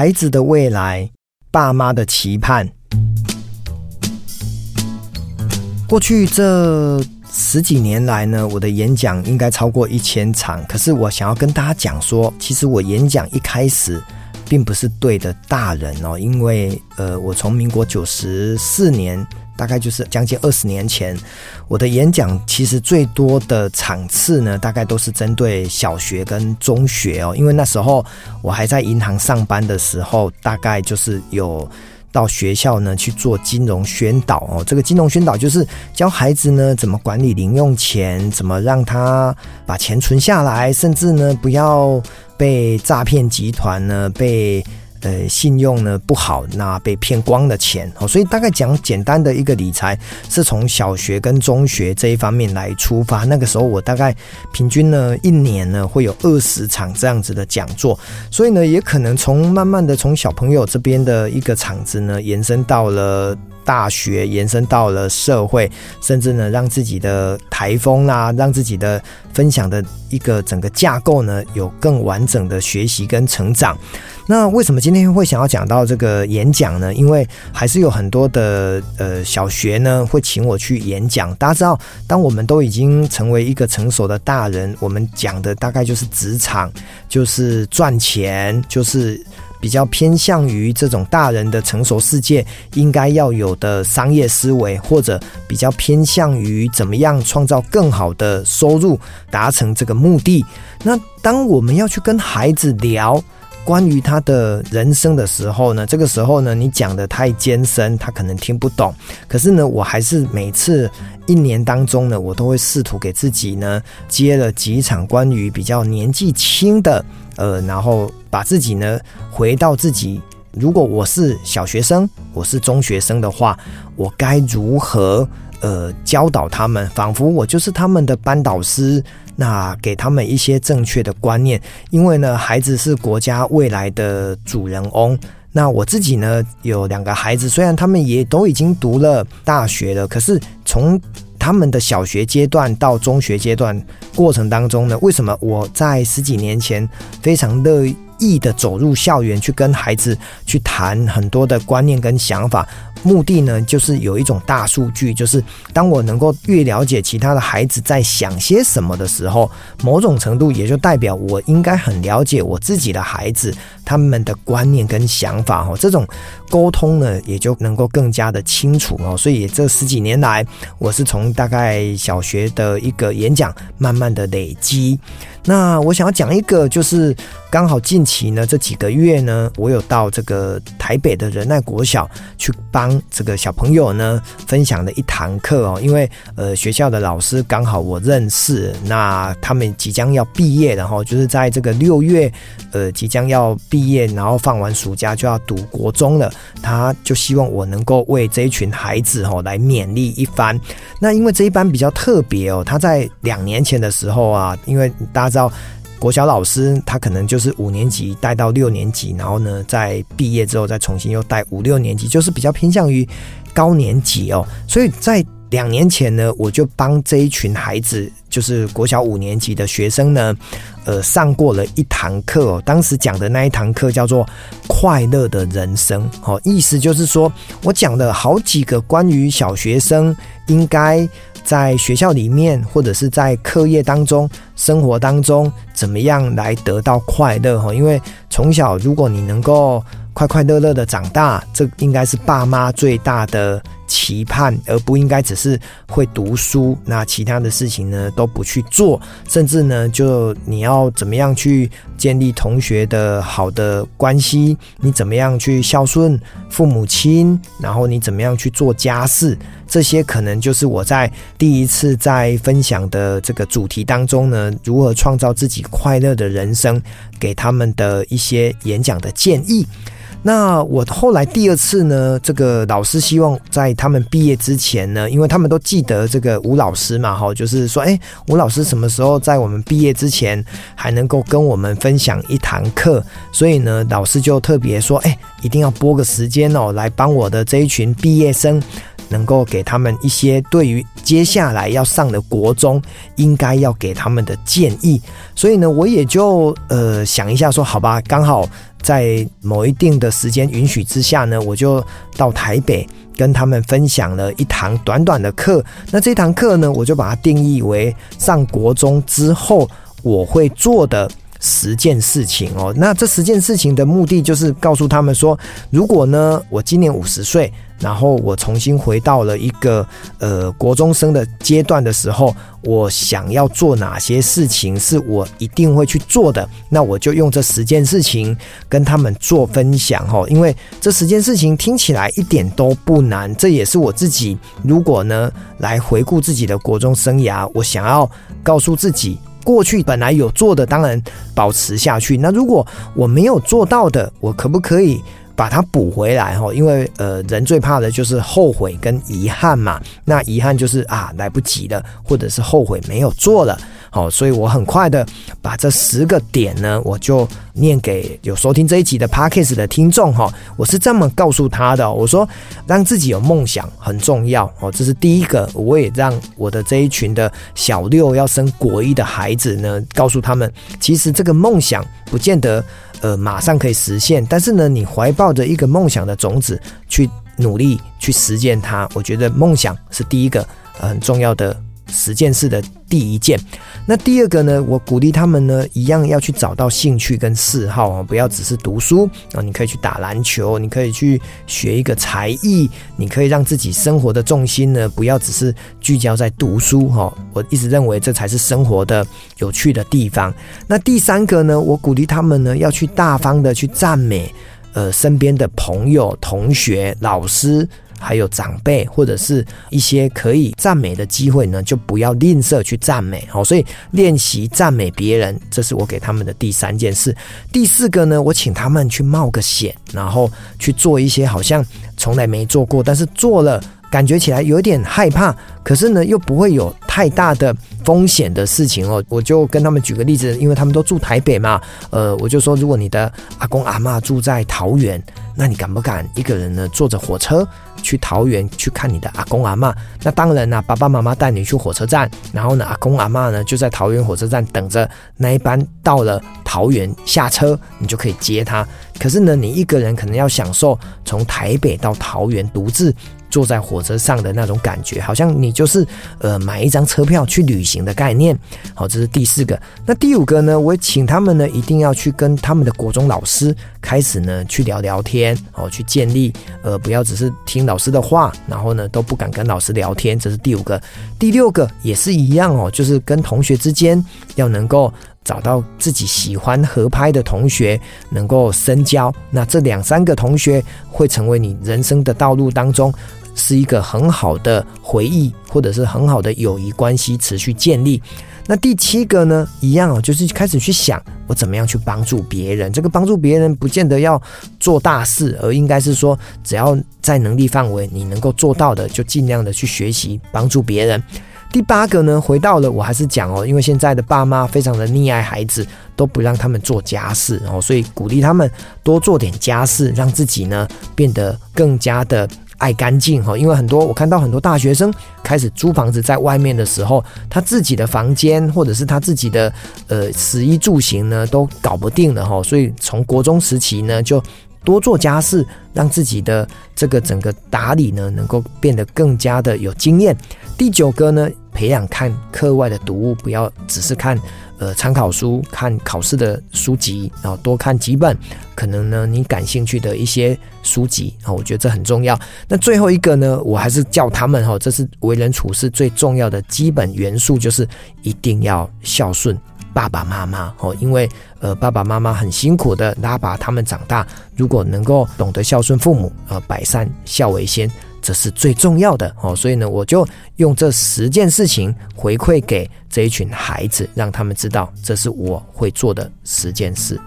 孩子的未来，爸妈的期盼。过去这十几年来呢，我的演讲应该超过一千场。可是我想要跟大家讲说，其实我演讲一开始并不是对的大人哦，因为呃，我从民国九十四年。大概就是将近二十年前，我的演讲其实最多的场次呢，大概都是针对小学跟中学哦，因为那时候我还在银行上班的时候，大概就是有到学校呢去做金融宣导哦。这个金融宣导就是教孩子呢怎么管理零用钱，怎么让他把钱存下来，甚至呢不要被诈骗集团呢被。呃，信用呢不好，那被骗光的钱哦，所以大概讲简单的一个理财，是从小学跟中学这一方面来出发。那个时候我大概平均呢一年呢会有二十场这样子的讲座，所以呢也可能从慢慢的从小朋友这边的一个场子呢延伸到了。大学延伸到了社会，甚至呢，让自己的台风啦，让自己的分享的一个整个架构呢，有更完整的学习跟成长。那为什么今天会想要讲到这个演讲呢？因为还是有很多的呃小学呢会请我去演讲。大家知道，当我们都已经成为一个成熟的大人，我们讲的大概就是职场，就是赚钱，就是。比较偏向于这种大人的成熟世界应该要有的商业思维，或者比较偏向于怎么样创造更好的收入，达成这个目的。那当我们要去跟孩子聊关于他的人生的时候呢，这个时候呢，你讲得太艰深，他可能听不懂。可是呢，我还是每次一年当中呢，我都会试图给自己呢接了几场关于比较年纪轻的。呃，然后把自己呢回到自己，如果我是小学生，我是中学生的话，我该如何呃教导他们？仿佛我就是他们的班导师，那给他们一些正确的观念。因为呢，孩子是国家未来的主人翁。那我自己呢有两个孩子，虽然他们也都已经读了大学了，可是从他们的小学阶段到中学阶段过程当中呢，为什么我在十几年前非常乐意的走入校园去跟孩子去谈很多的观念跟想法？目的呢，就是有一种大数据，就是当我能够越了解其他的孩子在想些什么的时候，某种程度也就代表我应该很了解我自己的孩子他们的观念跟想法哦，这种沟通呢也就能够更加的清楚哦。所以这十几年来，我是从大概小学的一个演讲，慢慢的累积。那我想要讲一个，就是刚好近期呢这几个月呢，我有到这个台北的仁爱国小去帮这个小朋友呢分享了一堂课哦，因为呃学校的老师刚好我认识，那他们即将要毕业，然后就是在这个六月呃即将要毕毕业，然后放完暑假就要读国中了，他就希望我能够为这一群孩子哦来勉励一番。那因为这一班比较特别哦，他在两年前的时候啊，因为大家知道国小老师他可能就是五年级带到六年级，然后呢在毕业之后再重新又带五六年级，就是比较偏向于高年级哦。所以在两年前呢，我就帮这一群孩子，就是国小五年级的学生呢，呃，上过了一堂课。当时讲的那一堂课叫做《快乐的人生》哦，意思就是说我讲了好几个关于小学生应该。在学校里面，或者是在课业当中、生活当中，怎么样来得到快乐？哈，因为从小如果你能够快快乐乐的长大，这应该是爸妈最大的期盼，而不应该只是会读书，那其他的事情呢都不去做，甚至呢就你要怎么样去建立同学的好的关系，你怎么样去孝顺父母亲，然后你怎么样去做家事，这些可能就是我在第一次在分享的这个主题当中呢，如何创造自己快乐的人生，给他们的一些演讲的建议。那我后来第二次呢，这个老师希望在他们毕业之前呢，因为他们都记得这个吴老师嘛，哈，就是说，哎，吴老师什么时候在我们毕业之前还能够跟我们分享一堂课？所以呢，老师就特别说，哎，一定要拨个时间哦，来帮我的这一群毕业生。能够给他们一些对于接下来要上的国中应该要给他们的建议，所以呢，我也就呃想一下说，好吧，刚好在某一定的时间允许之下呢，我就到台北跟他们分享了一堂短短的课。那这堂课呢，我就把它定义为上国中之后我会做的十件事情哦。那这十件事情的目的就是告诉他们说，如果呢，我今年五十岁。然后我重新回到了一个呃国中生的阶段的时候，我想要做哪些事情是我一定会去做的，那我就用这十件事情跟他们做分享哈，因为这十件事情听起来一点都不难，这也是我自己如果呢来回顾自己的国中生涯，我想要告诉自己，过去本来有做的，当然保持下去，那如果我没有做到的，我可不可以把它补回来哈，因为呃，人最怕的就是后悔跟遗憾嘛。那遗憾就是啊，来不及了，或者是后悔没有做了。好，所以我很快的把这十个点呢，我就念给有收听这一集的 Podcast 的听众哈。我是这么告诉他的，我说让自己有梦想很重要哦，这是第一个。我也让我的这一群的小六要升国一的孩子呢，告诉他们，其实这个梦想不见得呃马上可以实现，但是呢，你怀抱着一个梦想的种子去努力去实践它，我觉得梦想是第一个很重要的。十件事的第一件，那第二个呢？我鼓励他们呢，一样要去找到兴趣跟嗜好啊，不要只是读书啊。你可以去打篮球，你可以去学一个才艺，你可以让自己生活的重心呢，不要只是聚焦在读书哈。我一直认为这才是生活的有趣的地方。那第三个呢？我鼓励他们呢，要去大方的去赞美，呃，身边的朋友、同学、老师。还有长辈或者是一些可以赞美的机会呢，就不要吝啬去赞美。好，所以练习赞美别人，这是我给他们的第三件事。第四个呢，我请他们去冒个险，然后去做一些好像从来没做过，但是做了感觉起来有点害怕，可是呢又不会有太大的风险的事情哦。我就跟他们举个例子，因为他们都住台北嘛，呃，我就说如果你的阿公阿嬷住在桃园，那你敢不敢一个人呢坐着火车？去桃园去看你的阿公阿嬷，那当然啦，爸爸妈妈带你去火车站，然后呢，阿公阿嬷呢就在桃园火车站等着那一班到了桃园下车，你就可以接他。可是呢，你一个人可能要享受从台北到桃园独自坐在火车上的那种感觉，好像你就是呃买一张车票去旅行的概念。好，这是第四个。那第五个呢，我请他们呢一定要去跟他们的国中老师开始呢去聊聊天，哦，去建立呃不要只是听老师的话，然后呢都不敢跟老师聊天。这是第五个。第六个也是一样哦，就是跟同学之间要能够找到自己喜欢合拍的同学，能够深交。那这两三个同学会成为你人生的道路当中。是一个很好的回忆，或者是很好的友谊关系持续建立。那第七个呢，一样哦，就是开始去想我怎么样去帮助别人。这个帮助别人不见得要做大事，而应该是说，只要在能力范围你能够做到的，就尽量的去学习帮助别人。第八个呢，回到了我还是讲哦，因为现在的爸妈非常的溺爱孩子，都不让他们做家事哦，所以鼓励他们多做点家事，让自己呢变得更加的。爱干净哈，因为很多我看到很多大学生开始租房子在外面的时候，他自己的房间或者是他自己的呃食衣住行呢都搞不定了哈，所以从国中时期呢就多做家事，让自己的这个整个打理呢能够变得更加的有经验。第九个呢，培养看课外的读物，不要只是看。呃，参考书、看考试的书籍，然后多看几本可能呢你感兴趣的一些书籍啊，我觉得这很重要。那最后一个呢，我还是叫他们哈，这是为人处事最重要的基本元素，就是一定要孝顺爸爸妈妈哦，因为呃爸爸妈妈很辛苦的拉拔他们长大，如果能够懂得孝顺父母，呃，百善孝为先。这是最重要的哦，所以呢，我就用这十件事情回馈给这一群孩子，让他们知道这是我会做的十件事。